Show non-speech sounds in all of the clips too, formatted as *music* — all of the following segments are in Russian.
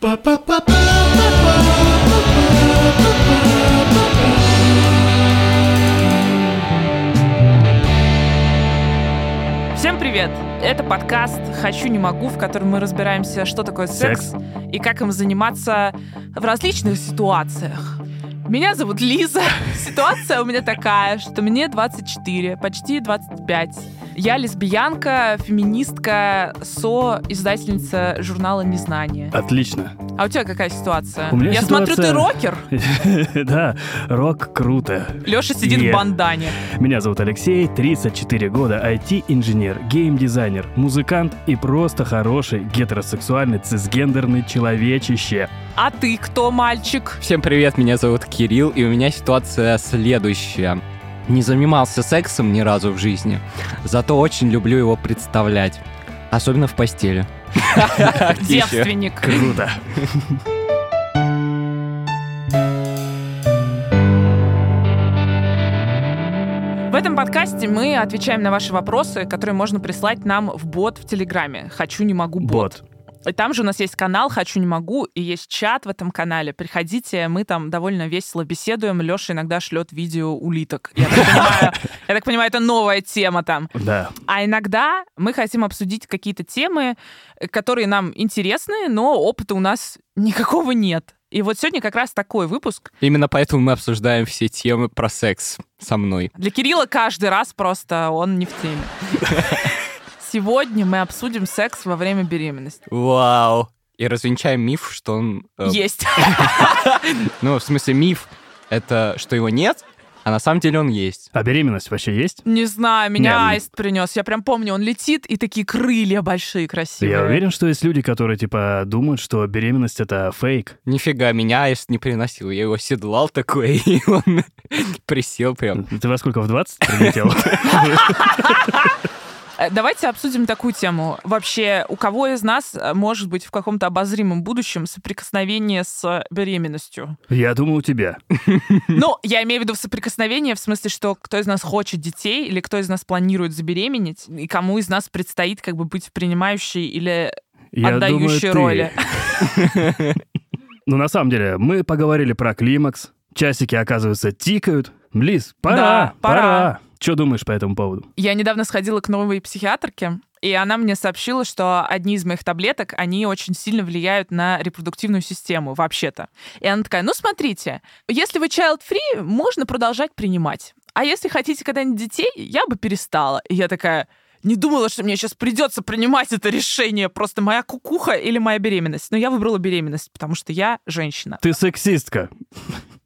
Всем привет! Это подкаст «Хочу, не могу», в котором мы разбираемся, что такое секс, Секс. и как им заниматься в различных ситуациях. Меня зовут Лиза. *laughs* Ситуация у меня такая, что мне 24, почти 25. Я лесбиянка, феминистка, со-издательница журнала «Незнание». Отлично. А у тебя какая ситуация? У меня Я смотрю, ты ситуация- рокер. *laughs* Да, рок круто. Леша сидит в бандане. Меня зовут Алексей, 34 года, IT-инженер, гейм-дизайнер, музыкант и просто хороший гетеросексуальный цисгендерный человечище. А ты кто, мальчик? Всем привет, меня зовут Кирилл, и у меня ситуация следующая. Не занимался сексом ни разу в жизни, зато очень люблю его представлять. Особенно в постели. *laughs* Девственник. Круто. В этом подкасте мы отвечаем на ваши вопросы, которые можно прислать нам в бот в Телеграме. Хочу, не могу, бот. Бот. И там же у нас есть канал «Хочу, не могу», и есть чат в этом канале. Приходите, мы там довольно весело беседуем. Леша иногда шлет видео улиток. Я так понимаю, *laughs* я так понимаю, это новая тема там. Да. А иногда мы хотим обсудить какие-то темы, которые нам интересны, но опыта у нас никакого нет. И вот сегодня как раз такой выпуск. Именно поэтому мы обсуждаем все темы про секс со мной. Для Кирилла каждый раз просто он не в теме. *laughs* Сегодня мы обсудим секс во время беременности. Вау! И развенчаем миф, что он... э, Есть. *laughs* ну, в смысле, миф — это что его нет, а на самом деле он есть. А беременность вообще есть? Не знаю, меня Не, ну- аист принес. Я прям помню, он летит, и такие крылья большие, красивые. Я уверен, что есть люди, которые, типа, думают, что беременность — это фейк. Нифига, меня аист не приносил. Я его седлал такой, *laughs* и он присел прям. Ты во сколько, в 20 прилетел? *laughs* Э, Давайте обсудим такую тему. Вообще, у кого из нас э, может быть в каком-то обозримом будущем соприкосновение с беременностью? Я думаю, у тебя. *laughs* Ну, я имею в виду соприкосновение в смысле, что кто из нас хочет детей или кто из нас планирует забеременеть, и кому из нас предстоит как бы быть принимающей или Я отдающей думаю, роли. *laughs* Ну, на самом деле, мы поговорили про климакс. Часики, оказывается, тикают. Лиз, пора, Да, пора. пора. Что думаешь по этому поводу? Я недавно сходила к новой психиатрке, и она мне сообщила, что одни из моих таблеток, они очень сильно влияют на репродуктивную систему вообще-то. И она такая, ну смотрите, если вы child-free, можно продолжать принимать. А если хотите когда-нибудь детей, я бы перестала. И я такая, не думала, что мне сейчас придется принимать это решение. Просто моя кукуха или моя беременность. Но я выбрала беременность, потому что я женщина. Ты сексистка.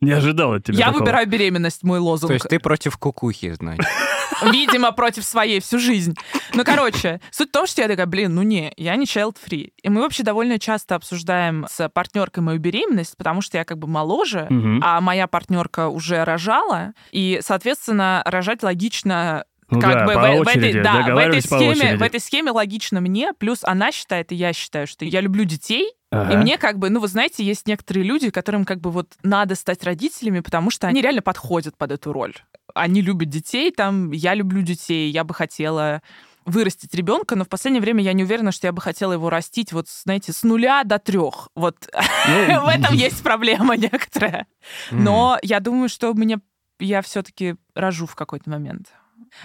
Не ожидал от тебя я такого. выбираю беременность, мой лозунг. То есть ты против кукухи, значит. *laughs* Видимо, против своей всю жизнь. Ну, короче, суть в том, что я такая, блин, ну не, я не child-free. И мы вообще довольно часто обсуждаем с партнеркой мою беременность, потому что я как бы моложе, Мгм. а моя партнерка уже рожала, и, соответственно, рожать логично Ну как да, бы по в, в очереди, этой, да, в, этой схеме, очереди. в этой схеме логично мне, плюс она считает, и я считаю, что я люблю детей, Ага. и мне как бы, ну, вы знаете, есть некоторые люди, которым как бы вот надо стать родителями, потому что они реально подходят под эту роль. Они любят детей, там, я люблю детей, я бы хотела вырастить ребенка, но в последнее время я не уверена, что я бы хотела его растить вот, знаете, с нуля до трех. Вот Ну, *laughs* в этом есть проблема некоторая. Но я думаю, что мне я все-таки рожу в какой-то момент.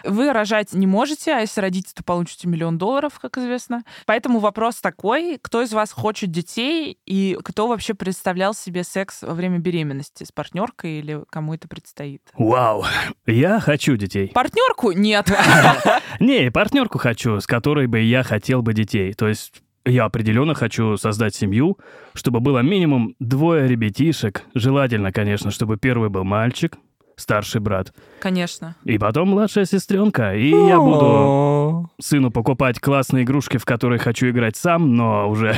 Вы рожать не можете, а если родите, то получите миллион долларов, как известно. Поэтому вопрос такой, кто из вас хочет детей и кто вообще представлял себе секс во время беременности с партнеркой или кому это предстоит? Вау, я хочу детей. Партнерку нет. *laughs* Не, партнерку хочу, с которой бы я хотел бы детей. То есть я определенно хочу создать семью, чтобы было минимум двое ребятишек. Желательно, конечно, чтобы первый был мальчик, старший брат, Конечно. и потом младшая сестренка. И я буду сыну покупать классные игрушки, в которые хочу играть сам, но уже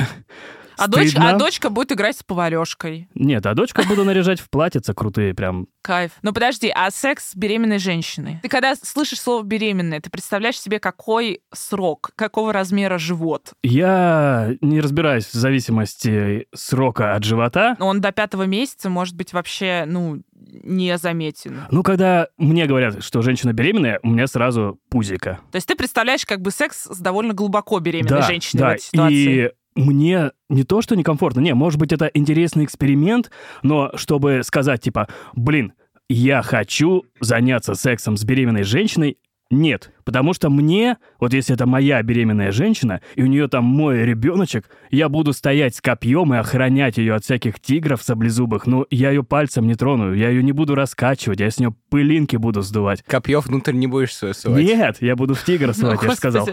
А, дочь, а дочка будет играть с поварешкой. Нет, а дочка буду наряжать в платьица крутые прям. Кайф. Но подожди, а секс с беременной женщиной? Ты когда слышишь слово беременная, ты представляешь себе, какой срок, какого размера живот? Я не разбираюсь в зависимости срока от живота. Он до пятого месяца может быть вообще, ну, не заметен. Ну, когда мне говорят, что женщина беременная, у меня сразу пузика. То есть ты представляешь как бы секс с довольно глубоко беременной да, женщиной да. в этой ситуации. И мне не то, что некомфортно, не, может быть, это интересный эксперимент, но чтобы сказать, типа, блин, я хочу заняться сексом с беременной женщиной, нет, потому что мне, вот если это моя беременная женщина, и у нее там мой ребеночек, я буду стоять с копьем и охранять ее от всяких тигров саблезубых, но я ее пальцем не трону, я ее не буду раскачивать, я с нее пылинки буду сдувать. Копье внутрь не будешь свое сувать? Нет, я буду в тигра *laughs* сувать, я же сказал.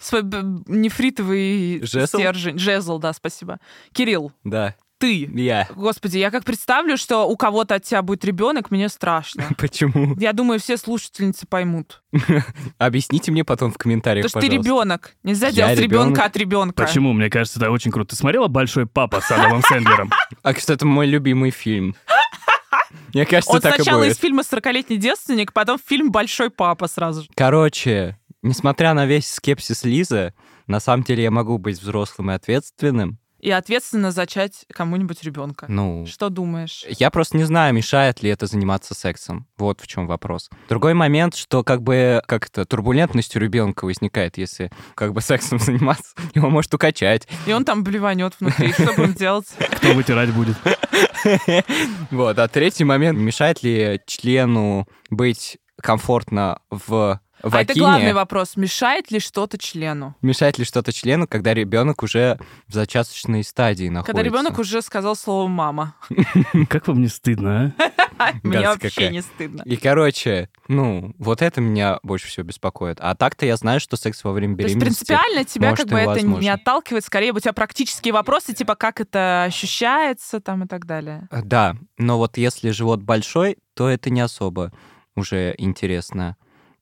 Свой нефритовый стержень. Жезл, да, спасибо. Кирилл, Да, ты. я. Господи, я как представлю, что у кого-то от тебя будет ребенок, мне страшно. *laughs* Почему? Я думаю, все слушательницы поймут. *laughs* Объясните мне потом в комментариях, Потому что ты ребенок. Нельзя делать ребенка от ребенка. Почему? Мне кажется, это очень круто. Ты смотрела «Большой папа» с Адамом Сэндлером? *laughs* А, кстати, это мой любимый фильм. Мне кажется, Он так и сначала будет. из фильма «40-летний девственник», потом фильм «Большой папа» сразу же. Короче, несмотря на весь скепсис Лизы, на самом деле я могу быть взрослым и ответственным. И ответственно зачать кому-нибудь ребенка. Ну, Что думаешь? я просто не знаю, мешает ли это заниматься сексом. Вот в чем вопрос. Другой момент, что как бы как-то турбулентность у ребенка возникает, если как бы сексом *laughs* заниматься, его может укачать. И он там блеванет внутри. Что будем делать? *laughs* Кто вытирать будет? *laughs* Вот. А третий момент, мешает ли члену быть комфортно в А это вагине? главный вопрос. Мешает ли что-то члену? Мешает ли что-то члену, когда ребенок уже в зачаточной стадии находится? Когда ребенок уже сказал слово «мама». *laughs* Как вам не стыдно, а? *laughs* Мне вообще не стыдно. И, короче, ну, вот это меня больше всего беспокоит. А так-то я знаю, что секс во время То есть беременности... принципиально тебя как бы это не отталкивает, скорее у тебя практические вопросы, типа как это ощущается там и так далее. Да, но вот если живот большой, то это не особо уже интересно,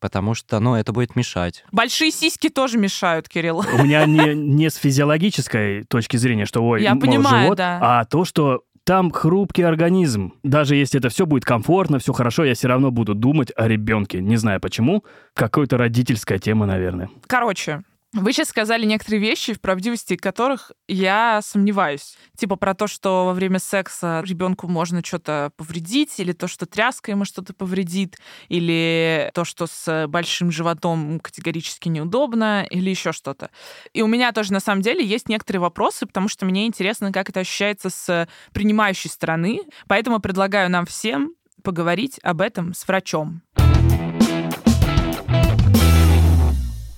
потому что, ну, это будет мешать. Большие сиськи тоже мешают, Кирилл. У меня не, *laughs* не с физиологической точки зрения, что ой, Я мол, понимаю, живот, да. а то, что там хрупкий организм. Даже если это все будет комфортно, все хорошо, я все равно буду думать о ребенке. Не знаю почему. Какой-то родительская тема, наверное. Короче, вы сейчас сказали некоторые вещи, в правдивости которых я сомневаюсь. Типа про то, что во время секса ребенку можно что-то повредить, или то, что тряска ему что-то повредит, или то, что с большим животом категорически неудобно, или еще что-то. И у меня тоже на самом деле есть некоторые вопросы, потому что мне интересно, как это ощущается с принимающей стороны. Поэтому предлагаю нам всем поговорить об этом с врачом.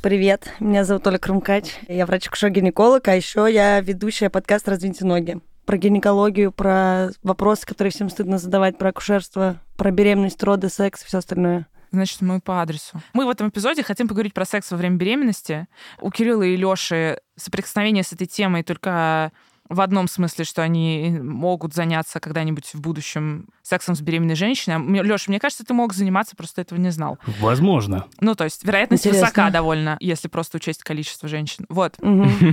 Привет, меня зовут Оля Крумкач. Я врач-акушер-гинеколог, а еще я ведущая подкаста «Развитие ноги». Про гинекологию, про вопросы, которые всем стыдно задавать, про акушерство, про беременность, роды, секс и все остальное. Значит, мы по адресу. Мы в этом эпизоде хотим поговорить про секс во время беременности. У Кирилла и Лёши соприкосновение с этой темой только в одном смысле, что они могут заняться когда-нибудь в будущем сексом с беременной женщиной. Лёша, мне кажется, ты мог заниматься, просто этого не знал. Возможно. Ну, то есть вероятность Интересно. высока довольно, если просто учесть количество женщин. Вот.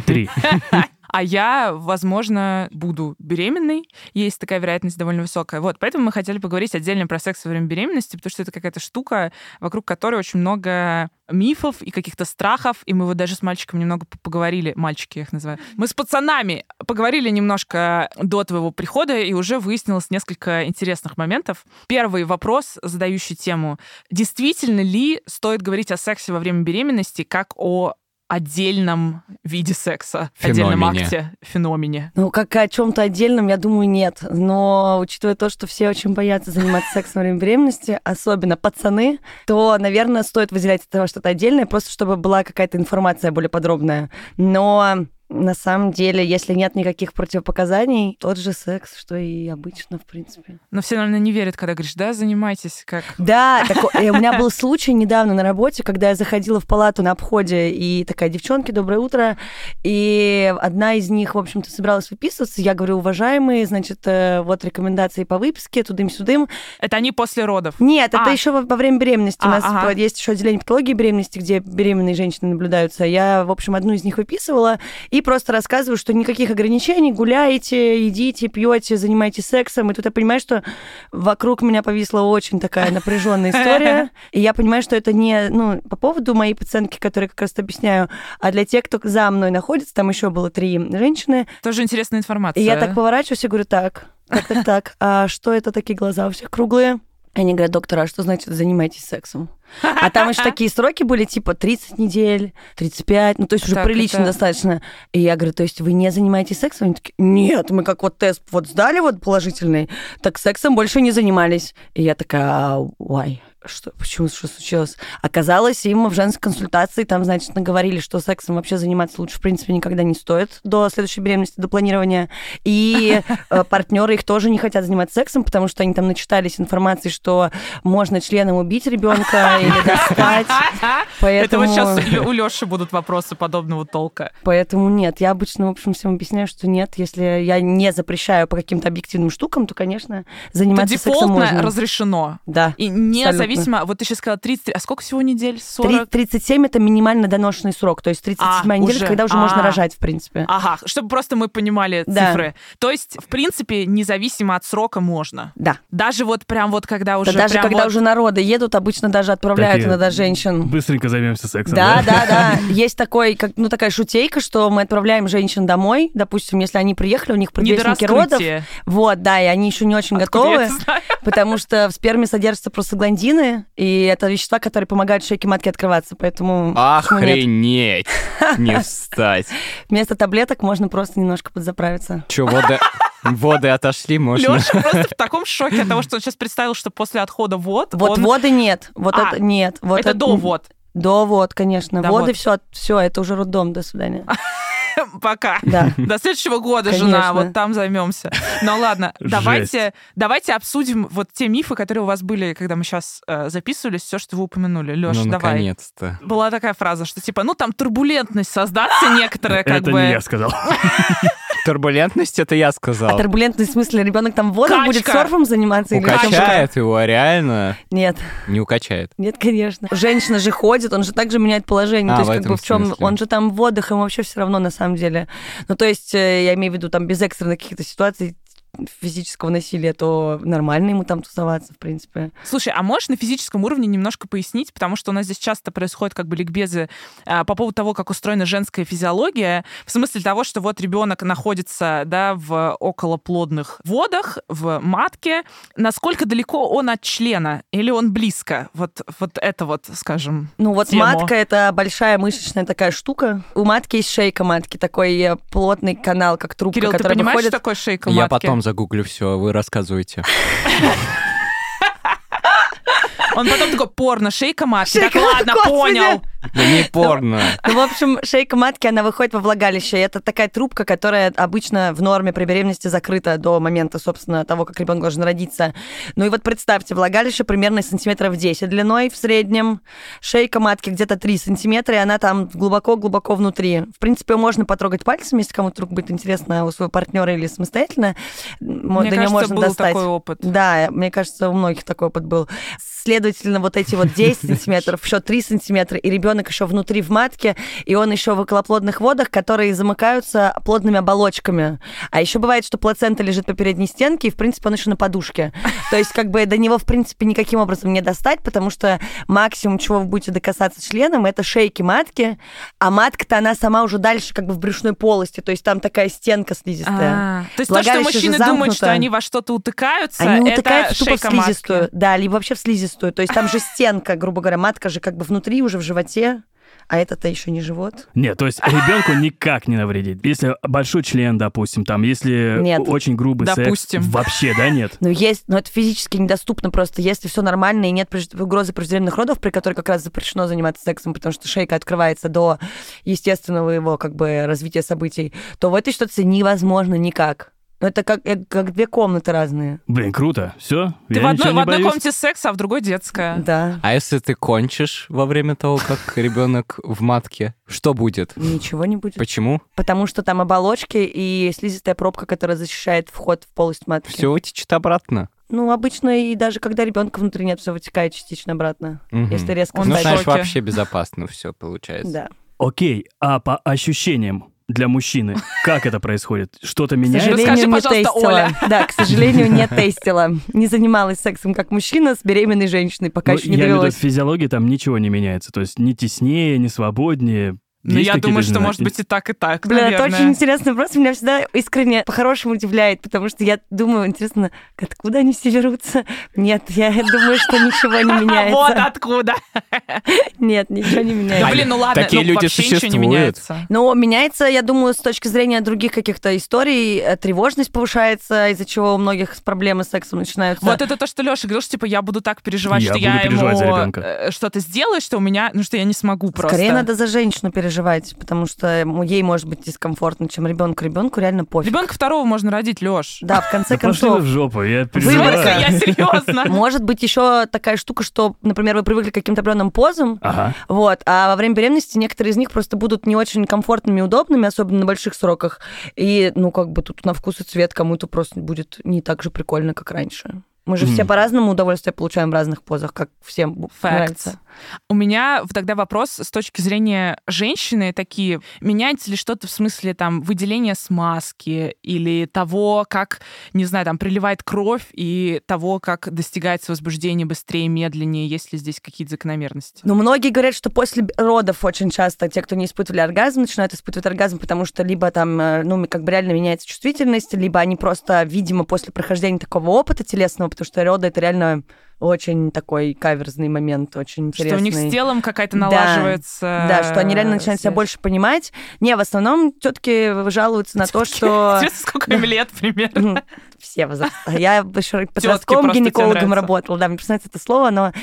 Три. *laughs* А я, возможно, буду беременной. Есть такая вероятность довольно высокая. Вот, поэтому мы хотели поговорить отдельно про секс во время беременности, потому что это какая-то штука, вокруг которой очень много мифов и каких-то страхов, и мы вот даже с мальчиком немного поговорили, мальчики я их называю, мы с пацанами поговорили немножко до твоего прихода, и уже выяснилось несколько интересных моментов. Первый вопрос, задающий тему. Действительно ли стоит говорить о сексе во время беременности как о отдельном виде секса, отдельном Феномене. акте, феномене. Ну, как о чем-то отдельном, я думаю, нет. Но учитывая то, что все очень боятся заниматься сексом во время беременности, особенно пацаны, то, наверное, стоит выделять от этого что-то отдельное, просто чтобы была какая-то информация более подробная. Но на самом деле, если нет никаких противопоказаний, тот же секс, что и обычно, в принципе. Но все, наверное, не верят, когда говоришь, да, занимайтесь как... Да, э, у меня был случай недавно на работе, когда я заходила в палату на обходе, и такая, девчонки, доброе утро, и одна из них, в общем-то, собиралась выписываться, я говорю, уважаемые, значит, э, вот рекомендации по выписке, тудым-сюдым. Это они после родов. Нет, это А. еще во, время беременности. У А, нас есть еще отделение патологии беременности, где беременные женщины наблюдаются. Я, в общем, одну из них выписывала и просто рассказываю, что никаких ограничений, гуляете, едите, пьете, занимаетесь сексом. И тут я понимаю, что вокруг меня повисла очень такая напряженная история. *laughs* И я понимаю, что это не ну, по поводу моей пациентки, которой как раз объясняю, а для тех, кто за мной находится, там еще было три женщины. Тоже интересная информация. И я так поворачиваюсь и говорю, так, так, так, так, а что это такие глаза у всех круглые? Они говорят, доктор, а что значит занимайтесь сексом? А там еще такие сроки были, типа 30 недель, 35, ну то есть уже Так, прилично это- достаточно. И я говорю, то есть вы не занимаетесь сексом? Они такие, нет, мы как вот тест вот сдали вот положительный, так сексом больше не занимались. И я такая, why? Что, почему, что случилось? Оказалось, им в женской консультации там, значит, наговорили, что сексом вообще заниматься лучше, в принципе, никогда не стоит до следующей беременности, до планирования. И э, партнеры их тоже не хотят заниматься сексом, потому что они там начитались информации, что можно членом убить ребенка *laughs* или достать. Это Поэтому, вот сейчас у Леши будут вопросы подобного толка. поэтому нет. Я обычно, в общем, всем объясняю, что нет. Если я не запрещаю по каким-то объективным штукам, то, конечно, заниматься сексом можно. разрешено. Да. И Абсолютно. Независимо, вот ты сейчас сказала 33, а сколько всего недель? Три- 40? 37 это минимально доношенный срок, то есть 37 А, неделя, уже. когда уже А. можно рожать, в принципе. Ага, чтобы просто мы понимали Да. цифры. То есть, в принципе, независимо от срока можно. Да. Даже вот прям вот когда уже... Да даже когда вот- уже народы едут, обычно даже отправляют Такие- иногда женщин. Быстренько займемся сексом, Да, да, да. *laughs* Есть такой, как, ну, такая шутейка, что мы отправляем женщин домой, допустим, если они приехали, у них предвестники родов. Вот, да, и они еще не очень Откуда готовы, потому что в сперме содержатся простагландины, и это вещества, которые помогают шейке матки открываться, поэтому? Охренеть! *laughs* Не встать. вместо таблеток можно просто немножко подзаправиться. Че, воды, воды отошли, можно? Леша просто в таком шоке от того, что он сейчас представил, что после отхода вод... Вот он- воды нет, вот А, это нет. Вот это до вод. До вод, конечно. До Воды вод. все, все, это уже роддом, до свидания. *laughs* *laughs* Пока. Да. До следующего года, Конечно. жена, вот там займемся. Ну ладно, давайте, давайте обсудим вот те мифы, которые у вас были, когда мы сейчас записывались, все, что вы упомянули. Леша, Ну, давай. наконец-то. Была такая фраза, что типа, ну там турбулентность создаться некоторая, как Это бы. не я сказал. *laughs* Турбулентность это я А сказал. турбулентный в смысле, ребенок там в водах Качка. будет серфом заниматься? Укачает его, реально Нет, не укачает. нет, конечно. Женщина же ходит, он же также меняет положение. А, то есть, в как этом бы в чем смысле. он же там в водах, ему вообще все равно на самом деле. Ну, то есть, э, я имею в виду, там без экстренных каких-то ситуаций физического насилия, то нормально ему там тусоваться, в принципе. Слушай, а можешь на физическом уровне немножко пояснить, потому что у нас здесь часто происходят как бы ликбезы а, по поводу того, как устроена женская физиология, в смысле того, что вот ребенок находится, да, в околоплодных водах, в матке, насколько далеко он от члена или он близко? Вот, вот это вот, скажем, Ну вот тему. матка это большая мышечная такая штука. У матки есть шейка матки, такой э, плотный канал, как трубка, Кирилл, ты которая понимаешь, выходит. что такое шейка Я матки? потом загуглю все, вы рассказывайте. Он потом такой, порно, шейка матки. Так, ладно, понял. Да не порно. Ну, в общем, шейка матки, она выходит во влагалище. И Это такая трубка, которая обычно в норме при беременности закрыта до момента, собственно, того, как ребенок должен родиться. Ну и вот представьте, влагалище примерно сантиметров 10 длиной в среднем. Шейка матки где-то 3 сантиметра, и она там глубоко-глубоко внутри. В принципе, можно потрогать пальцем, если кому-то вдруг будет интересно у своего партнера или самостоятельно. Мне до нее можно был достать. такой опыт. Да, мне кажется, у многих такой опыт был. Следовательно, вот эти вот 10 сантиметров, еще 3 сантиметра, и ребенок еще внутри в матке, и он еще в околоплодных водах, которые замыкаются плодными оболочками. А еще бывает, что плацента лежит по передней стенке, и, в принципе, он еще на подушке. *laughs* То есть, как бы до него, в принципе, никаким образом не достать, потому что максимум, чего вы будете докасаться членом, это шейки матки, а матка-то она сама уже дальше, как бы в брюшной полости, то есть там такая стенка слизистая. А, То есть то, что мужчины думают, что они во что-то утыкаются, Они утыкаются тупо в слизистую. Да, либо вообще в слизистую. То есть там же *laughs* стенка, грубо говоря, матка же как бы внутри, уже в животе, а это-то еще не живот. Нет, то есть ребенку *laughs* никак не навредит. Если большой член, допустим, там, если Нет. очень грубый Допустим. секс, вообще, да, нет? Ну, есть, но это физически недоступно просто. Если все нормально и нет угрозы преждевременных родов, при которой как раз запрещено заниматься сексом, потому что шейка открывается до естественного его как бы развития событий, то в этой ситуации невозможно никак. Ну, это как, как две комнаты разные. Блин, круто. Все, Ты я в одной, в одной комнате секс, а в другой детская. Да. А если ты кончишь во время того, как *laughs* ребенок в матке, что будет? Ничего не будет. Почему? Потому что там оболочки и слизистая пробка, которая защищает вход в полость матки. Все вытечет обратно. Ну, обычно и даже когда ребенка внутри нет, все вытекает частично обратно. Мгм. Если резко Он Ну, знаешь, вообще безопасно все получается. Да. Окей, а по ощущениям для мужчины, как это происходит? Что-то К меняется? сожалению, Расскажи, не тестила. Оля. *laughs* Да, к сожалению, не тестила. Не занималась сексом как мужчина с беременной женщиной, пока Ну, еще не я довелось. в физиологии там ничего не меняется. То есть ни теснее, ни свободнее. Ну, я думаю, что знаки? может быть и так, и так, Бля, это наверное. очень интересный вопрос. Меня всегда искренне по-хорошему удивляет, потому что я думаю, интересно, откуда они все берутся? Нет, я *laughs* думаю, что ничего не *laughs* Вот меняется. откуда. *laughs* Нет, ничего не Да, меняется. блин, ну ладно, такие ну, люди вообще ничего не существуют. меняется. Но меняется, я думаю, с точки зрения других каких-то историй, э, тревожность повышается, из-за чего у многих проблемы с сексом начинаются. Вот это то, что Леша говорил, что типа я буду так переживать, Я что я переживать ему э, что-то сделаю, что у меня, ну что я не смогу просто. Скорее надо за женщину переживать, потому что ей может быть дискомфортно, чем ребенку. Ребенку реально пофиг. Ребенка второго можно родить, Леш. Да, в конце Да пошли вы концов. в жопу, я переживаю. я *laughs* серьезно. Может быть еще такая штука, что, например, вы привыкли к каким-то определенным позам, Ага. вот, а во время беременности некоторые из них просто будут не очень комфортными и удобными, особенно на больших сроках. И, ну, как бы тут на вкус и цвет кому-то просто будет не так же прикольно, как раньше. Мы же все Мгм. по-разному удовольствие получаем в разных позах, как всем Facts. нравится. У меня тогда вопрос с точки зрения женщины такие. Меняется ли что-то в смысле там выделения смазки или того, как, не знаю, там приливает кровь и того, как достигается возбуждение быстрее, медленнее? Есть ли здесь какие-то закономерности? Но многие говорят, что после родов очень часто те, кто не испытывали оргазм, начинают испытывать оргазм, потому что либо там, э, ну, как бы реально меняется чувствительность, либо они просто, видимо, после прохождения такого опыта телесного, потому что роды это реально очень такой каверзный момент, очень интересный. Что у них с телом какая-то Да. налаживается... Да, что они реально начинают себя связь. больше понимать. Не, в основном тетки жалуются на то, что... *laughs* Интересно, сколько им лет примерно? Все возраста. Я еще тебе гинекологом работала. Да, мне просто нравится это слово, но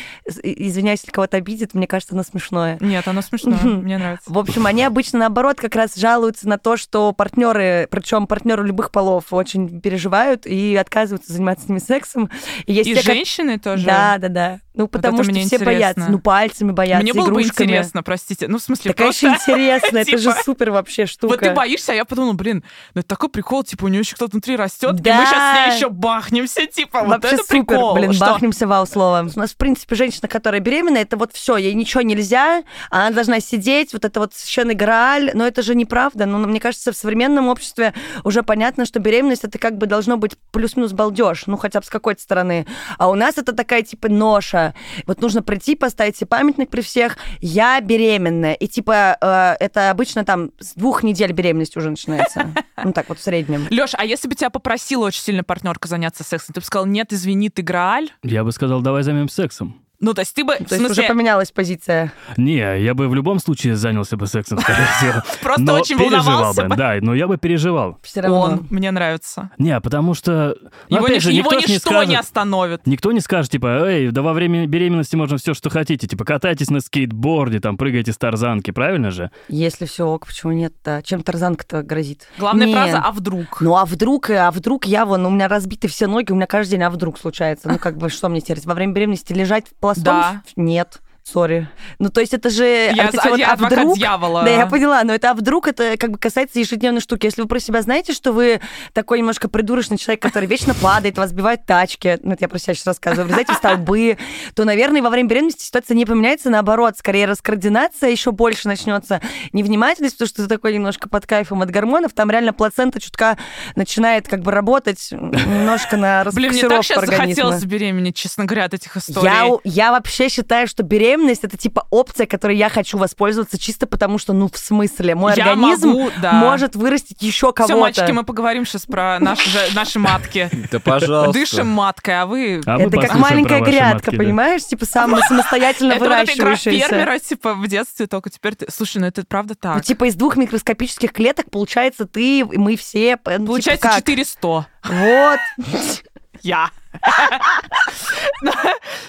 извиняюсь, если кого-то обидит, мне кажется, оно смешное. Нет, оно смешно, Мгм. мне нравится. В общем, они обычно наоборот как раз жалуются на то, что партнеры, причем партнеры любых полов, очень переживают и отказываются заниматься с ними сексом. И, есть И те, как- женщины Да, да, да. Ну, потому это что все интересно. боятся. Ну, пальцами боятся, Мне было бы игрушками. интересно, простите. Ну, в смысле, конечно, просто... *laughs* интересно. Это же типа, супер вообще штука. Вот ты боишься, а я подумала, блин, ну это такой прикол, типа у нее еще кто-то внутри растет, и Да. мы сейчас с ней еще бахнемся, типа, вот это супер, прикол. блин, Что? бахнемся вау словом. У нас, в принципе, женщина, которая беременна, это вот все, ей ничего нельзя, она должна сидеть, вот это вот священный грааль, но это же неправда. Ну, мне кажется, в современном обществе уже понятно, что беременность это как бы должно быть плюс-минус балдеж, ну, хотя бы с какой-то стороны. А у нас это такая, типа, ноша. Вот нужно прийти, поставить себе памятник при всех, я беременная. И, типа, э, это обычно там с двух недель беременность уже начинается. *laughs* Ну, так вот, в среднем. Леш, а если бы тебя попросила очень сильно партнерка заняться сексом, ты бы сказал, нет, извини, ты Грааль? Я бы сказал, давай займемся сексом. Ну, то есть ты бы, в То есть уже смысле, поменялась позиция. Не, я бы в любом случае занялся бы сексом, скорее *laughs* всего. просто очень переживал волновался бы, да, но я бы переживал. Все равно. Он, мне нравится. Не, потому что... ну, Его, опять ни- же, его никто ж не ничто не остановит. Никто не скажет, типа, эй, да во время беременности можно все, что хотите. Типа, катайтесь на скейтборде, там, прыгайте с тарзанки, правильно же? Если все ок, почему нет? Да. Чем тарзанка-то грозит? Главная фраза «а вдруг?». Ну а вдруг, а вдруг я вон, у меня разбиты все ноги, у меня каждый день, а вдруг случается? Ну как бы, что мне теперь, во время беременности лежать пластом? Да. Нет. Sorry. Ну, то есть это же... Я, вот эти вот, я а вдруг- дьявола. Да, я поняла, но это а вдруг это как бы касается ежедневной штуки. Если вы про себя знаете, что вы такой немножко придурочный человек, который вечно падает, вас сбивают тачки, ну это я про себя сейчас рассказываю, врезаете в столбы, то, наверное, во время беременности ситуация не поменяется, наоборот, скорее раскоординация еще больше начнется. Невнимательность, потому что ты такой немножко под кайфом от гормонов, там реально плацента чутка начинает как бы работать немножко на Блин, мне так сейчас организма. захотелось забеременеть, честно говоря, от этих историй. Я, я вообще считаю, что беременность это типа опция, которой я хочу воспользоваться чисто потому, что, ну, в смысле, мой Я организм могу, да. может вырастить еще кого-то. Все, мальчики, мы поговорим сейчас про наши, наши матки. *laughs* Да, пожалуйста. Дышим маткой, а вы... А это как маленькая грядка, матки, да. понимаешь? Типа сам самостоятельно Это вот эта игра выращивающаяся. фермера, типа, в детстве только теперь ты... Слушай, ну это правда Ну, так. типа из двух микроскопических клеток получается ты, и мы все. ну, типа, Получается как? 400. Вот. *laughs* *laughs* Я. *laughs*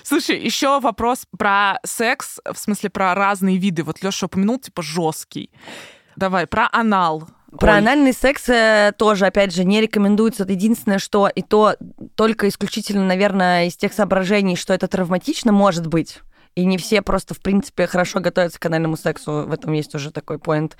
Слушай, еще вопрос про секс, в смысле про разные виды. Вот Леша упомянул, типа, жесткий. Давай, про анал. Про Ой, анальный секс э, тоже, опять же, не рекомендуется. Единственное, что и то только исключительно, наверное, из тех соображений, что это травматично, может быть. И не все просто, в принципе, хорошо готовятся к анальному сексу. В этом есть уже такой поинт.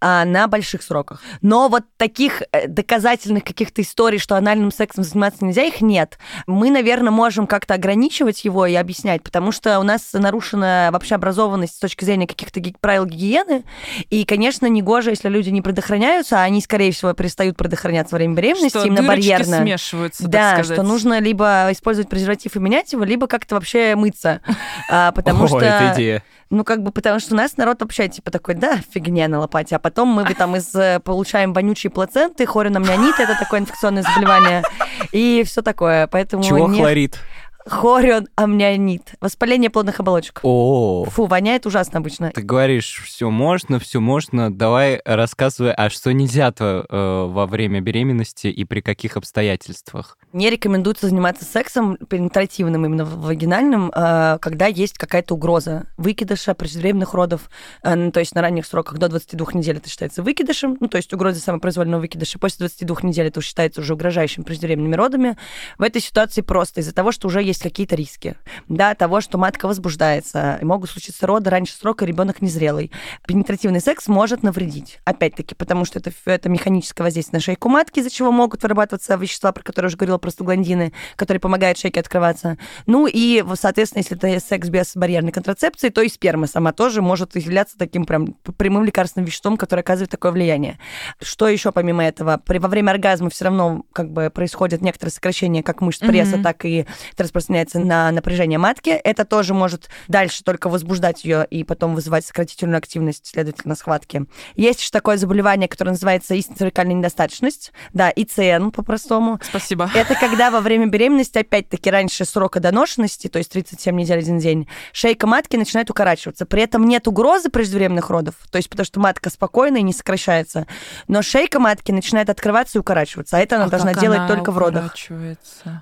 А, на больших сроках. Но вот таких э, доказательных каких-то историй, что анальным сексом заниматься нельзя, их нет. Мы, наверное, можем как-то ограничивать его и объяснять, потому что у нас нарушена вообще образованность с точки зрения каких-то правил гигиены. И, конечно, негоже, если люди не предохраняются, а они, скорее всего, перестают предохраняться во время беременности, что именно барьерно. смешиваются, Да, что нужно либо использовать презерватив и менять его, либо как-то вообще мыться. *laughs* Потому О, что... это идея. Ну, как бы, потому что у нас народ вообще, типа, такой, да, фигня на лопате, а потом мы там из э, получаем вонючие плаценты, хориномнионит, это такое инфекционное заболевание, и все такое, поэтому... Чего не- хлорид? Хорион амнионит. Воспаление плодных оболочек. О, Фу, воняет ужасно обычно. ты говоришь, все можно, все можно. Давай рассказывай, а что нельзя-то э, во время беременности и при каких обстоятельствах? Не рекомендуется заниматься сексом пенетративным, именно вагинальным, э, когда есть какая-то угроза выкидыша, преждевременных родов, э, ну, то есть на ранних сроках до 22 недель это считается выкидышем, ну, то есть угроза самопроизвольного выкидыша. После 22 недель это считается уже угрожающим преждевременными родами. В этой ситуации просто из-за того, что уже есть какие-то риски, да, того, что матка возбуждается, и могут случиться роды раньше срока, ребенок незрелый. Пенетративный секс может навредить, опять-таки, потому что это, это механическое воздействие на шейку матки, из-за чего могут вырабатываться вещества, про которые уже говорила, простагландины, которые помогают шейке открываться. Ну и, соответственно, если это секс без барьерной контрацепции, то и сперма сама тоже может являться таким прям прямым лекарственным веществом, которое оказывает такое влияние. Что еще помимо этого? При, во время оргазма все равно как бы происходит некоторое сокращение как мышц пресса, Мгм. так и это распространяется на напряжение матки. Это тоже может дальше только возбуждать ее и потом вызывать сократительную активность, следовательно, схватки. Есть еще такое заболевание, которое называется истинно-цервикальная недостаточность, да, ИЦН по-простому. Спасибо. Это когда во время беременности, опять-таки, раньше срока доношенности, то есть 37 недель, один день, шейка матки начинает укорачиваться. При этом нет угрозы преждевременных родов, то есть потому что матка спокойна и не сокращается. Но шейка матки начинает открываться и укорачиваться, а это она А должна делать она только в родах. А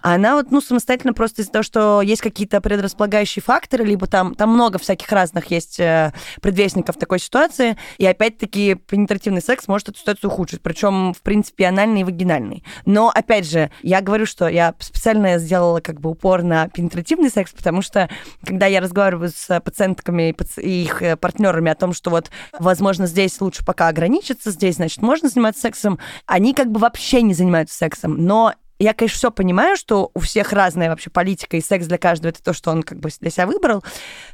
Она вот, ну, самостоятельно просто из-за того, что есть какие-то предрасполагающие факторы, либо там, там много всяких разных есть э, предвестников такой ситуации, и опять-таки пенетративный секс может эту ситуацию ухудшить, причем, в принципе, анальный и вагинальный. Но, опять же, я говорю, что я специально сделала как бы упор на пенетративный секс, потому что, когда я разговариваю с пациентками и паци- и их э, партнерами о том, что вот, возможно, здесь лучше пока ограничиться, здесь, значит, можно заниматься сексом, они как бы вообще не занимаются сексом, но я, конечно, все понимаю, что у всех разная вообще политика, и секс для каждого это то, что он как бы для себя выбрал,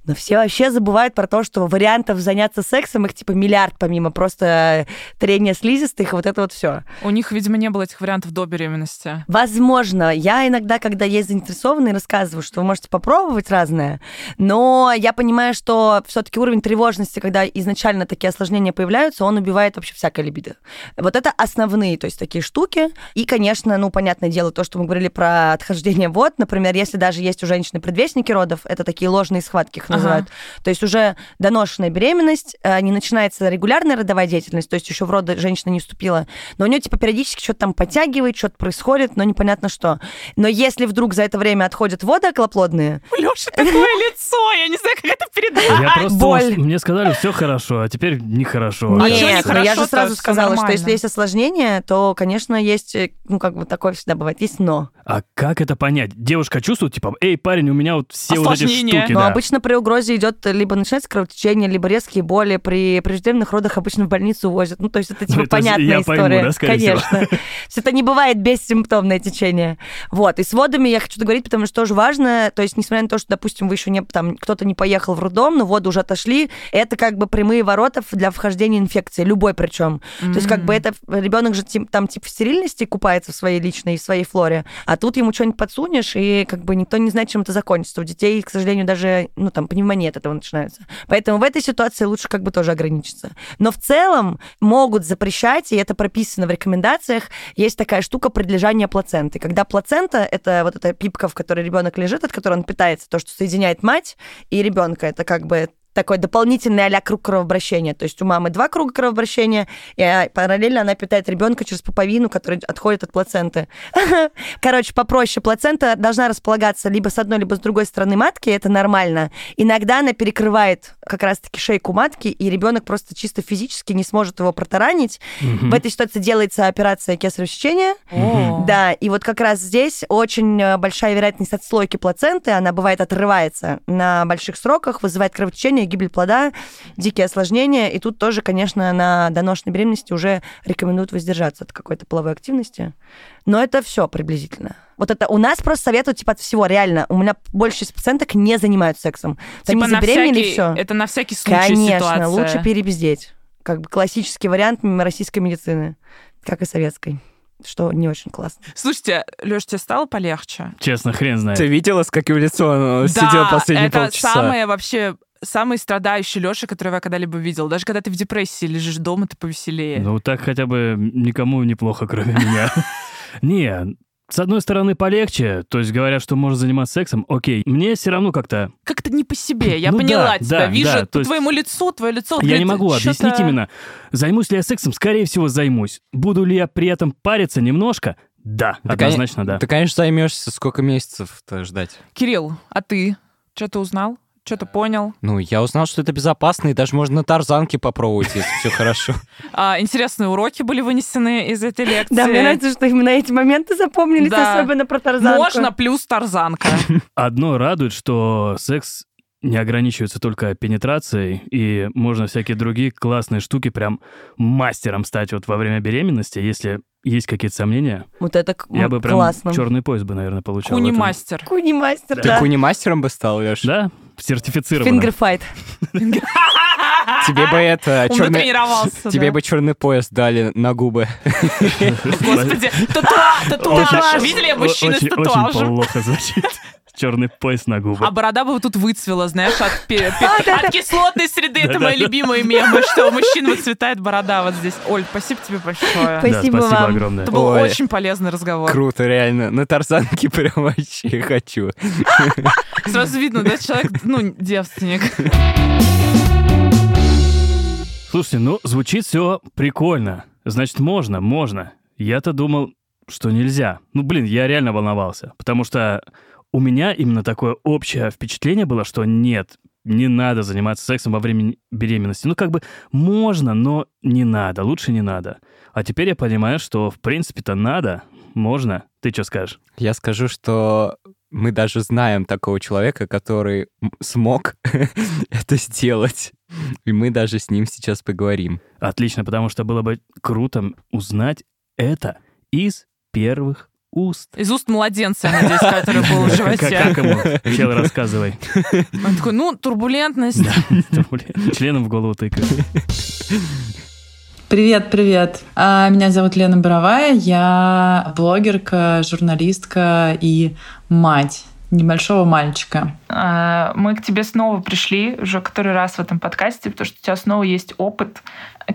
но все вообще забывают про то, что вариантов заняться сексом их типа миллиард, помимо просто трения слизистых, вот это вот все. У них, видимо, не было этих вариантов до беременности. Возможно, я иногда, когда есть заинтересованные, рассказываю, что вы можете попробовать разное, но я понимаю, что все-таки уровень тревожности, когда изначально такие осложнения появляются, он убивает вообще всякое либидо. Вот это основные, то есть такие штуки. И, конечно, ну, понятное дело, то, что мы говорили про отхождение вод, например, если даже есть у женщины предвестники родов, это такие ложные схватки их Ага. называют. То есть уже доношенная беременность, э, не начинается регулярная родовая деятельность, то есть еще в роды женщина не вступила, но у нее типа периодически что-то там подтягивает, что-то происходит, но непонятно что. Но если вдруг за это время отходят воды околоплодные, Лёши такое *laughs* лицо, я не знаю, как это передать. Я просто боль. мне сказали, все хорошо, а теперь нехорошо. А Нет, я же сразу сказала, что если есть осложнение, то, конечно, есть, э, ну, как бы такое всегда бывает, есть но. А как это понять? Девушка чувствует, типа, эй, парень, у меня вот все вот эти штуки, Но да. обычно при угрозе идет либо начинается кровотечение, либо резкие боли. При преждевременных родах обычно в больницу увозят. Ну, то есть это типа Ну, *laughs* это понятная я пойму, история. да, скорее всего. Конечно. То есть это не бывает бессимптомное течение. Вот. И с водами я хочу договорить, потому что тоже важно. То есть, несмотря на то, что, допустим, вы еще не там кто-то не поехал в роддом, но воды уже отошли, это как бы прямые ворота для вхождения инфекции, любой причем. То есть, как бы это ребенок же там типа в стерильности купается в своей личной, в своей флоре, а тут ему что-нибудь подсунешь, и как бы никто не знает, чем это закончится. У детей, к сожалению, даже, ну, там, пневмония от этого начинается. Поэтому в этой ситуации лучше как бы тоже ограничиться. Но в целом могут запрещать, и это прописано в рекомендациях, есть такая штука предлежания плаценты. Когда плацента — это вот эта пипка, в которой ребенок лежит, от которой он питается, то, что соединяет мать и ребенка, это как бы такой дополнительный а круг кровообращения. То есть у мамы два круга кровообращения, и а, параллельно она питает ребенка через пуповину, который отходит от плаценты. *laughs* Короче, попроще. Плацента должна располагаться либо с одной, либо с другой стороны матки, это нормально. Иногда она перекрывает как раз-таки шейку матки, и ребенок просто чисто физически не сможет его протаранить. В этой ситуации делается операция кесарево сечения. Да, и вот как раз здесь очень э, большая вероятность отслойки плаценты, она бывает отрывается на больших сроках, вызывает кровотечение, гибель плода, дикие осложнения, и тут тоже, конечно, на доношенной беременности уже рекомендуют воздержаться от какой-то половой активности, но это все приблизительно. Вот это у нас просто советуют типа от всего, реально. У меня большая часть пациенток не занимаются сексом. Типа Они на забеременели всякий, все. это на всякий случай Конечно, ситуация. лучше перебездеть. Как бы классический вариант мимо российской медицины, как и советской. что не очень классно. Слушайте, Лёш, тебе стало полегче? Честно, хрен знает. Ты видела, с каким лицом он да, сидел последние это полчаса? самое вообще самый страдающий Лёша, которого я когда-либо видел. Даже когда ты в депрессии лежишь дома, ты повеселее. Ну, так хотя бы никому неплохо, кроме меня. *laughs* Не, с одной стороны, полегче, то есть говорят, что можно заниматься сексом, окей. Мне все равно как-то... Как-то не по себе. Я Ну поняла да, тебя. да, Вижу да, по то есть твоему лицу, твое лицо. Я говорит, не могу что-то- объяснить именно, займусь ли я сексом, скорее всего, займусь. Буду ли я при этом париться немножко? Да, Да, однозначно да. Ты, конечно, займешься, сколько месяцев-то ждать? Кирилл, а ты? Что ты узнал? Что ты понял? Ну, я узнал, что это безопасно, и даже можно на тарзанке попробовать, если все хорошо. *laughs* А, интересные уроки были вынесены из этой лекции. Да, мне нравится, что именно эти моменты запомнились, особенно про Тарзанку. Можно плюс тарзанка. *laughs* Одно радует, что секс не ограничивается только пенетрацией, и можно всякие другие классные штуки прям мастером стать вот во время беременности, если есть какие-то сомнения. Вот это к- Я бы прям классно. черный пояс бы, наверное, получал. Куни-мастер. Куни-мастер, Ты да. куни-мастером бы стал, Леш? Да, сертифицированно. Фингерфайт. *laughs* Тебе бы это, черный... тренировался. Тебе да. бы черный пояс дали на губы. Господи, татуа- татуаж. Видели мужчины с Очень- Очень татуажем? плохо звучит. Черный пояс на губы. А борода бы вот тут выцвела, знаешь, от, пе- *laughs* пе- да, от кислотной среды. Это мои любимые мемы, что у мужчин выцветает борода вот здесь. Оль, спасибо тебе большое. Спасибо вам. огромное. Это был очень полезный разговор. Круто, реально. На тарзанке *laughs* прям вообще хочу. *laughs* Сразу видно, да, человек, ну, девственник. Слушайте, ну, звучит все прикольно. Значит, можно, можно. Я-то думал, что нельзя. Ну, блин, я реально волновался. Потому что у меня именно такое общее впечатление было, что нет, не надо заниматься сексом во время беременности. Ну, как бы можно, но не надо. Лучше не надо. А теперь я понимаю, что в принципе-то надо, можно. Ты что скажешь? Я скажу, что мы даже знаем такого человека, который смог *laughs* это сделать. И мы даже с ним сейчас поговорим. Отлично, потому что было бы круто узнать это из первых уст. Из уст младенца, я надеюсь, который был в животе. как ему? Чел, рассказывай. Он такой, ну, турбулентность. Членом в голову тыкает. Привет, привет. А, Меня зовут Лена Боровая. Я блогерка, журналистка и мать небольшого мальчика. А, Мы к тебе снова пришли, уже который раз в этом подкасте, потому что у тебя снова есть опыт,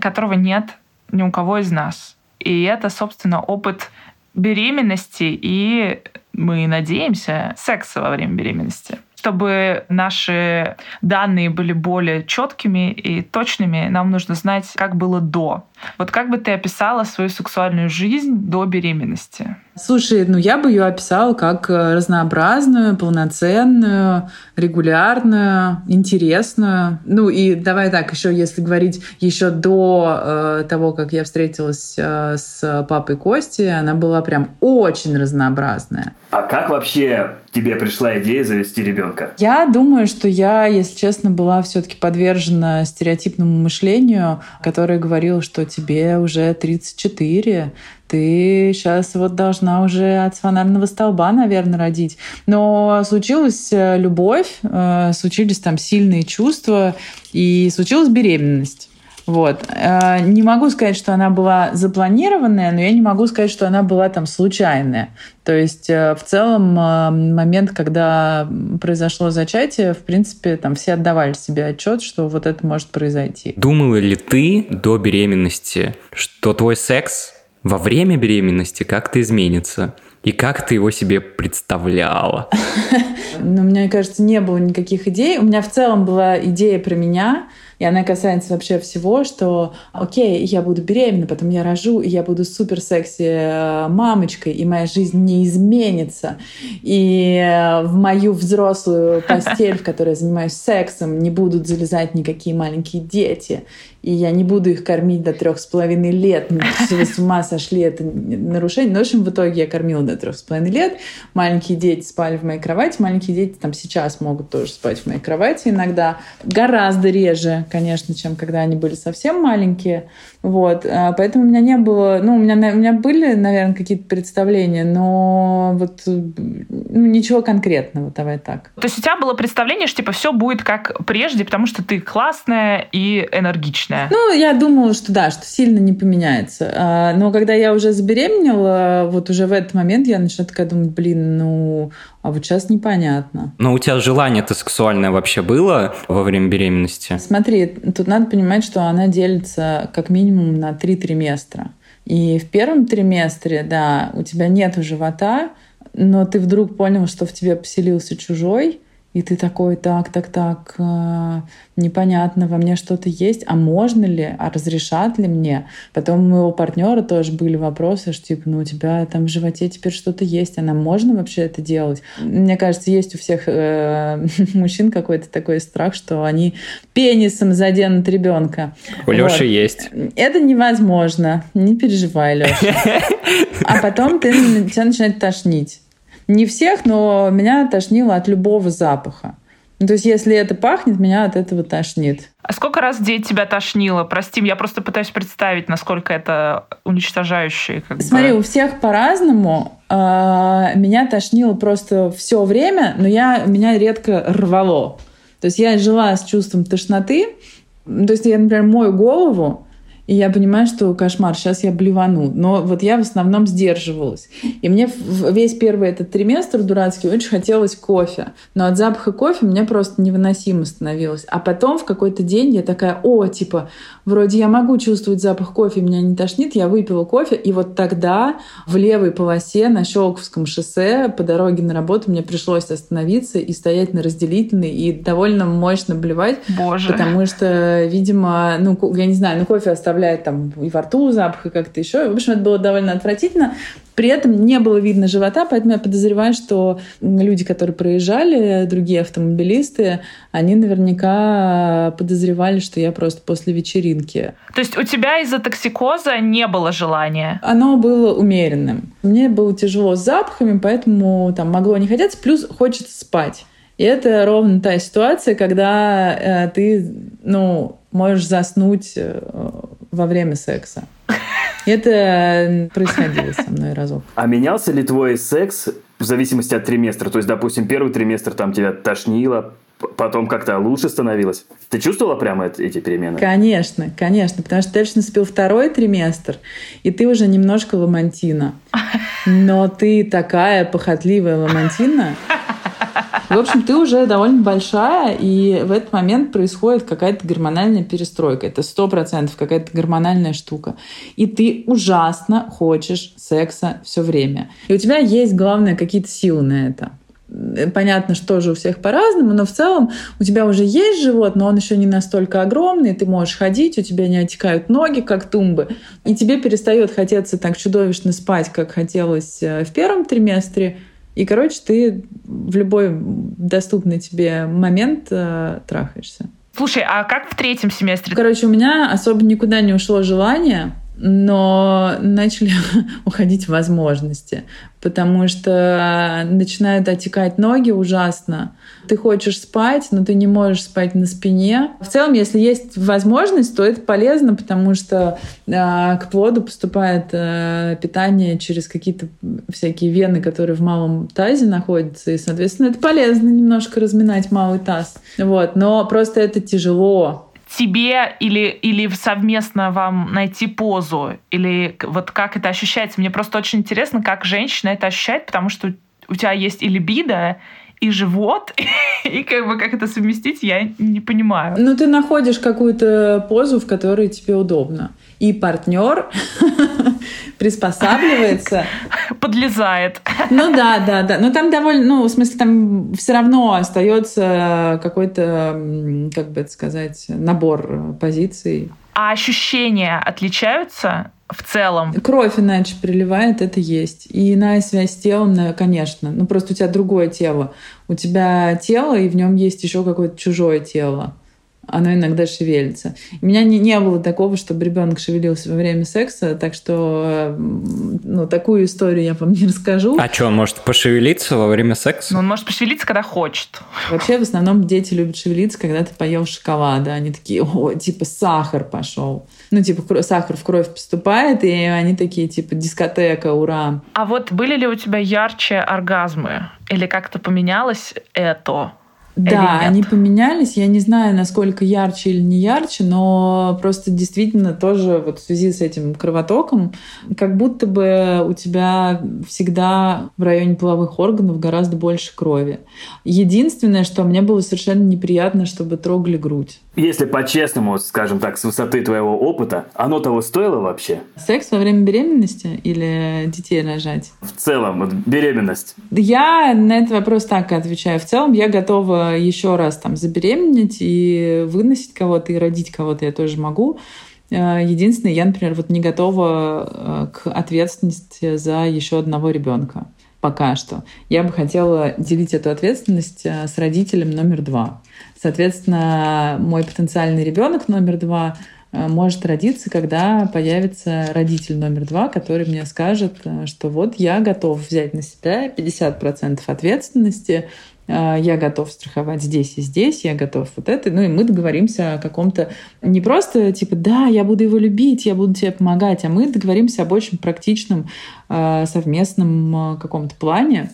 которого нет ни у кого из нас. И это, собственно, опыт беременности и, мы надеемся, секса во время беременности. Чтобы наши данные были более четкими и точными, нам нужно знать, как было до. Вот как бы ты описала свою сексуальную жизнь до беременности? Слушай, ну я бы ее описала как э, разнообразную, полноценную, регулярную, интересную. Ну и давай так, еще если говорить еще до э, того, как я встретилась э, с папой Кости, она была прям очень разнообразная. А как вообще тебе пришла идея завести ребенка? Я думаю, что я, если честно, была все-таки подвержена стереотипному мышлению, которое говорило, что тебе уже 34, ты сейчас вот должна уже от фонарного столба, наверное, родить. Но случилась э, любовь, э, случились там сильные чувства, и случилась беременность. Вот. Э, Не могу сказать, что она была запланированная, но я не могу сказать, что она была там случайная. То есть э, в целом э, момент, когда произошло зачатие, в принципе, там все отдавали себе отчет, что вот это может произойти. Думала ли ты до беременности, что твой секс во время беременности как-то изменится? И как ты его себе представляла? *laughs* Но мне кажется, не было никаких идей. У меня в целом была идея про меня, и она касается вообще всего, что, окей, я буду беременна, потом я рожу, и я буду супер секси э, мамочкой, и моя жизнь не изменится. И э, в мою взрослую постель, в которой я занимаюсь сексом, не будут залезать никакие маленькие дети. И я не буду их кормить до трех с половиной лет. Ну, вы с ума сошли, это нарушение. Но, в общем, в итоге я кормила до трех с половиной лет. Маленькие дети спали в моей кровати. Маленькие дети там сейчас могут тоже спать в моей кровати иногда. Гораздо реже, конечно, чем когда они были совсем маленькие. Вот. А, Поэтому у меня не было... Ну, у меня, у меня были, наверное, какие-то представления, но вот э, ну, ничего конкретного, давай так. То есть у тебя было представление, что типа все будет как прежде, потому что ты классная и энергичная. Ну, я думала, что да, что сильно не поменяется. А, но когда я уже забеременела, вот уже в этот момент я начала такая думать, блин, ну, а вот сейчас непонятно. Но у тебя желание-то сексуальное вообще было во время беременности? Смотри, тут надо понимать, что она делится как минимум на три триместра. И в первом триместре, да, у тебя нет живота, но ты вдруг понял, что в тебе поселился чужой, и ты такой, так, так, так, э, непонятно, во мне что-то есть, а можно ли, а разрешат ли мне? Потом у моего партнера тоже были вопросы, что типа, ну у тебя там в животе теперь что-то есть, а нам можно вообще это делать? Мне кажется, есть у всех э, *laughs* мужчин какой-то такой страх, что они пенисом заденут ребенка. У вот. Леши есть. Это невозможно, не переживай, Леша. *laughs* А потом ты, тебя начинает тошнить. Не всех, но меня тошнило от любого запаха. Ну, то есть, если это пахнет, меня от этого тошнит. А сколько раз в день тебя тошнило? Прости, я просто пытаюсь представить, насколько это уничтожающее. Как Смотри, бы. у всех по-разному. А, меня тошнило просто все время, но я, меня редко рвало. То есть я жила с чувством тошноты. То есть я, например, мою голову, и я понимаю, что кошмар, сейчас я блевану. Но вот я в основном сдерживалась. И мне весь первый этот триместр дурацкий очень хотелось кофе. Но от запаха кофе мне просто невыносимо становилось. А потом в какой-то день я такая, о, типа, вроде я могу чувствовать запах кофе, меня не тошнит, я выпила кофе. И вот тогда в левой полосе на Щелковском шоссе по дороге на работу мне пришлось остановиться и стоять на разделительной и довольно мощно блевать. Боже. Потому что, видимо, ну, я не знаю, ну кофе оставляет оставляет там и во рту запах, и как-то еще. В общем, это было довольно отвратительно. При этом не было видно живота, поэтому я подозреваю, что люди, которые проезжали, другие автомобилисты, они наверняка подозревали, что я просто после вечеринки. То есть у тебя из-за токсикоза не было желания? Оно было умеренным. Мне было тяжело с запахами, поэтому там могло не хотеться, плюс хочется спать. И это ровно та ситуация, когда э, ты, ну, можешь заснуть э, во время секса. Это происходило со мной разок. А менялся ли твой секс в зависимости от триместра? То есть, допустим, первый триместр там тебя тошнило, потом как-то лучше становилось. Ты чувствовала прямо эти перемены? Конечно, конечно, потому что дальше наступил второй триместр, и ты уже немножко ламантина. Но ты такая похотливая ламантина, в общем, ты уже довольно большая, и в этот момент происходит какая-то гормональная перестройка. Это сто процентов какая-то гормональная штука. И ты ужасно хочешь секса все время. И у тебя есть, главное, какие-то силы на это понятно, что же у всех по-разному, но в целом у тебя уже есть живот, но он еще не настолько огромный, ты можешь ходить, у тебя не отекают ноги, как тумбы, и тебе перестает хотеться так чудовищно спать, как хотелось э, в первом триместре, и, короче, ты в любой доступный тебе момент э, трахаешься. Слушай, а как в третьем семестре? Короче, у меня особо никуда не ушло желание, но начали *laughs* уходить возможности потому что начинают отекать ноги ужасно. Ты хочешь спать, но ты не можешь спать на спине. В целом, если есть возможность, то это полезно, потому что э, к плоду поступает э, питание через какие-то всякие вены, которые в малом тазе находятся, и, соответственно, это полезно немножко разминать малый таз. Вот. Но просто это тяжело тебе или, или совместно вам найти позу? Или вот как это ощущается? Мне просто очень интересно, как женщина это ощущает, потому что у тебя есть и либидо, и живот, *laughs* и как бы как это совместить, я не понимаю. Ну, ты находишь какую-то позу, в которой тебе удобно. И партнер *laughs* приспосабливается. Подлезает. Ну да, да, да. Но там довольно, ну, в смысле, там все равно остается какой-то, как бы это сказать, набор позиций. А ощущения отличаются в целом? Кровь иначе приливает, это есть. И иная связь с телом, конечно. Ну, просто у тебя другое тело. У тебя тело, и в нем есть еще какое-то чужое тело. Оно иногда шевелится. У меня не, не было такого, чтобы ребенок шевелился во время секса, так что ну, такую историю я вам не расскажу. А что, он может пошевелиться во время секса? Ну, он может пошевелиться, когда хочет. Вообще, в основном дети любят шевелиться, когда ты поел шоколада. Они такие, о, типа, сахар пошел. Ну, типа, сахар в кровь поступает, и они такие, типа, дискотека, ура. А вот были ли у тебя ярче оргазмы? Или как-то поменялось это? Да, они поменялись. Я не знаю, насколько ярче или не ярче, но просто действительно тоже вот в связи с этим кровотоком, как будто бы у тебя всегда в районе половых органов гораздо больше крови. Единственное, что мне было совершенно неприятно, чтобы трогали грудь. Если по-честному, скажем так, с высоты твоего опыта, оно того стоило вообще? Секс во время беременности или детей рожать? В целом, вот беременность. Я на этот вопрос так отвечаю. В целом я готова еще раз там забеременеть и выносить кого-то, и родить кого-то я тоже могу. Э, единственное, я, например, вот не готова э, к ответственности за еще одного ребенка пока что. Я бы хотела делить эту ответственность э, с родителем номер два. Соответственно, мой потенциальный ребенок номер два э, может родиться, когда появится родитель номер два, который мне скажет, э, что вот я готов взять на себя 50% ответственности, э, я готов страховать здесь и здесь, я готов вот это. Ну и мы договоримся о каком-то... Не просто типа, да, я буду его любить, я буду тебе помогать, а мы договоримся об очень практичном совместном каком-то плане,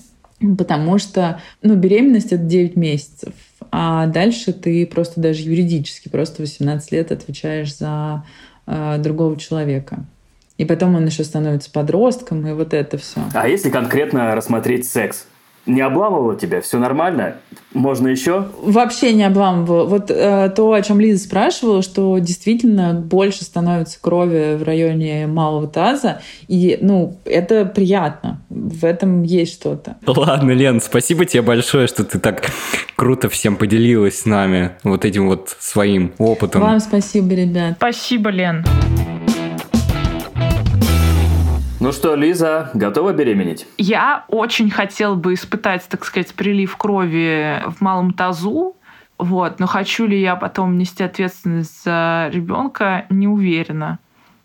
потому что ну, беременность — это 9 месяцев а дальше ты просто даже юридически, просто 18 лет отвечаешь за э, другого человека. И потом он еще становится подростком, и вот это все. А если конкретно рассмотреть секс? Не обламывало тебя? Все нормально? Можно еще? Вообще не обламывало. Вот э, то, о чем Лиза спрашивала, что действительно больше становится крови в районе малого таза. И, ну, это приятно. В этом есть что-то. *laughs* Ладно, Лен, спасибо тебе большое, что ты так круто всем поделилась с нами вот этим вот своим опытом. Вам спасибо, ребят. Спасибо, Лен. Ну что, Лиза, готова беременеть? Я очень хотела бы испытать, так сказать, прилив крови в малом тазу. Вот, но хочу ли я потом нести ответственность за ребенка, не уверена.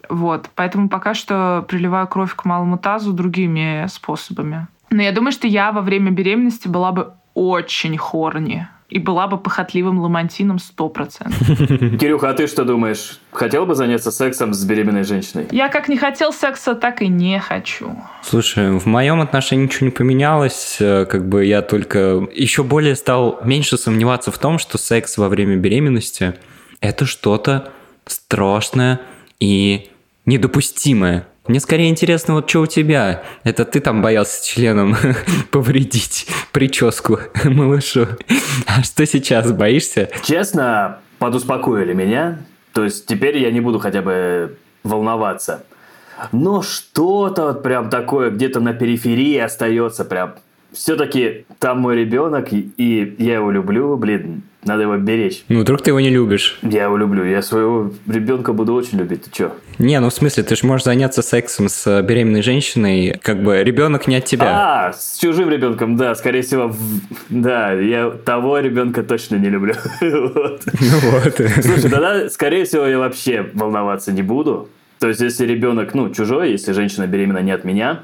Вот, поэтому пока что приливаю кровь к малому тазу другими способами. Но я думаю, что я во время беременности была бы очень хорни и была бы похотливым ламантином 100%. *laughs* Кирюха, а ты что думаешь? Хотел бы заняться сексом с беременной женщиной? Я как не хотел секса, так и не хочу. Слушай, в моем отношении ничего не поменялось. Э, как бы я только еще более стал меньше сомневаться в том, что секс во время беременности – это что-то страшное и недопустимое. Мне скорее интересно, вот что у тебя? Это ты там боялся членом *laughs* повредить прическу *laughs* малышу. А что сейчас, боишься? Честно, подуспокоили меня. То есть теперь я не буду хотя бы волноваться. Но что-то вот прям такое где-то на периферии остается прям. Все-таки там мой ребенок, и я его люблю, блин, надо его беречь. Ну, вдруг ты его не любишь. Я его люблю. Я своего ребенка буду очень любить. Ты чё? Не, ну в смысле, ты же можешь заняться сексом с беременной женщиной. Как бы ребенок не от тебя. А, с чужим ребенком, да, скорее всего. Да, я того ребенка точно не люблю. *laughs* Ну вот. Слушай, тогда, скорее всего, я вообще волноваться не буду. То есть, если ребенок, ну, чужой, если женщина беременна не от меня,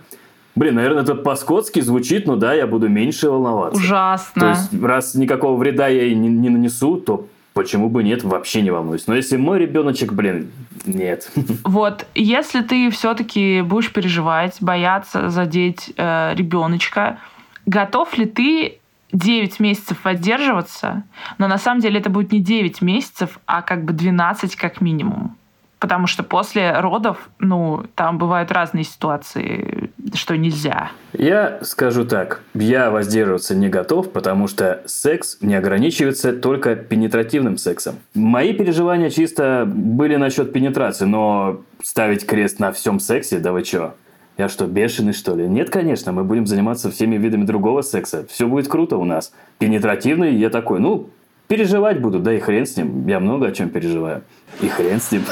Блин, наверное, это по-скотски звучит, но да, я буду меньше волноваться. Ужасно. То есть, раз никакого вреда я ей не, не нанесу, то почему бы нет, вообще не волнуюсь. Но если мой ребеночек, блин, нет. *laughs* Вот, если ты все-таки будешь переживать, бояться задеть э, ребеночка, готов ли ты 9 месяцев воздерживаться, но на самом деле это будет не 9 месяцев, а как бы 12 как минимум. Потому что после родов, ну, там бывают разные ситуации, что нельзя. Я скажу так. Я воздерживаться не готов, потому что секс не ограничивается только пенетративным сексом. Мои переживания чисто были насчет пенетрации, но ставить крест на всем сексе, да вы чё? Я что, бешеный, что ли? Нет, конечно, мы будем заниматься всеми видами другого секса. Все будет круто у нас. Пенетративный я такой, ну, переживать буду, да и хрен с ним. Я много о чем переживаю. И хрен с ним.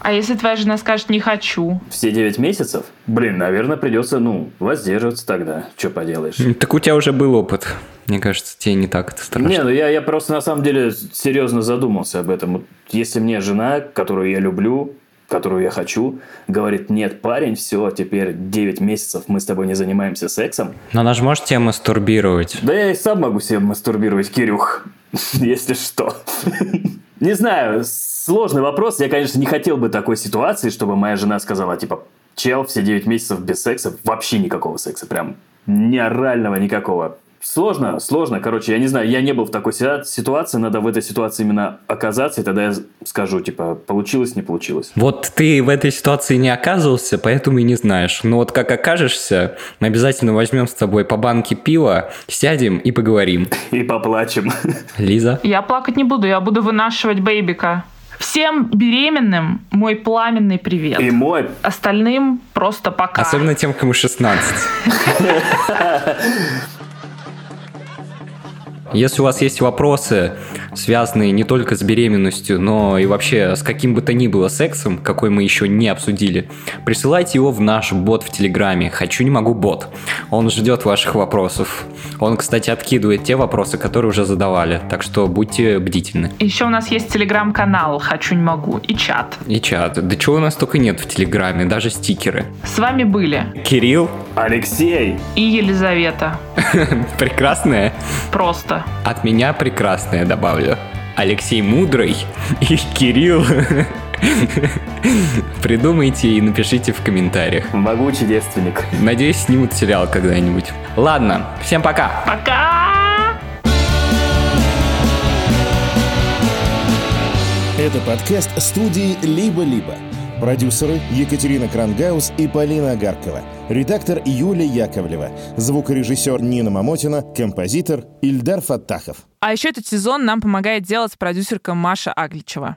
А если твоя жена скажет «не хочу»? Все 9 месяцев? Блин, наверное, придется, ну, воздерживаться тогда. Что поделаешь? Так у тебя уже был опыт. Мне кажется, тебе не так это страшно. Не, ну я, я просто на самом деле серьезно задумался об этом. Вот Если мне жена, которую я люблю, которую я хочу, говорит, нет, парень, все, теперь 9 месяцев мы с тобой не занимаемся сексом. Но она же может тебя мастурбировать. Да я и сам могу себе мастурбировать, Кирюх, *laughs* если что. *laughs* Не знаю, сложный вопрос. Я, конечно, не хотел бы такой ситуации, чтобы моя жена сказала, типа, чел, все 9 месяцев без секса, вообще никакого секса, прям ни орального никакого. Сложно, сложно. Короче, я не знаю, я не был в такой си- ситуации, надо в этой ситуации именно оказаться, и тогда я скажу, типа, получилось, не получилось. Вот ты в этой ситуации не оказывался, поэтому и не знаешь. Но вот как окажешься, мы обязательно возьмем с тобой по банке пива, сядем и поговорим. *laughs* И поплачем. *laughs* Лиза? Я плакать не буду, я буду вынашивать бейбика. Всем беременным мой пламенный привет. И мой Остальным просто пока. Особенно тем, кому 16. *laughs* Если у вас есть вопросы, связанные не только с беременностью, но и вообще с каким бы то ни было сексом, какой мы еще не обсудили, присылайте его в наш бот в Телеграме «Хочу, не могу, бот». Он ждет ваших вопросов. Он, кстати, откидывает те вопросы, которые уже задавали, так что будьте бдительны. Еще у нас есть телеграм-канал «Хочу, не могу» и чат. И чат. Да чего у нас только нет в Телеграме, даже стикеры. С вами были Кирилл, Алексей! и Елизавета. *laughs* прекрасная. Просто. От меня прекрасное добавлю. Алексей Мудрый *laughs* и Кирилл. Придумайте и напишите в комментариях. Могучий девственник. Надеюсь, снимут сериал когда-нибудь. Ладно, всем пока. Пока! Это подкаст студии «Либо-либо». Продюсеры Екатерина Крангаус и Полина Агаркова. Редактор Юлия Яковлева. Звукорежиссер Нина Мамотина. Композитор Ильдар Фаттахов. А еще этот сезон нам помогает делать продюсерка Маша Агличева.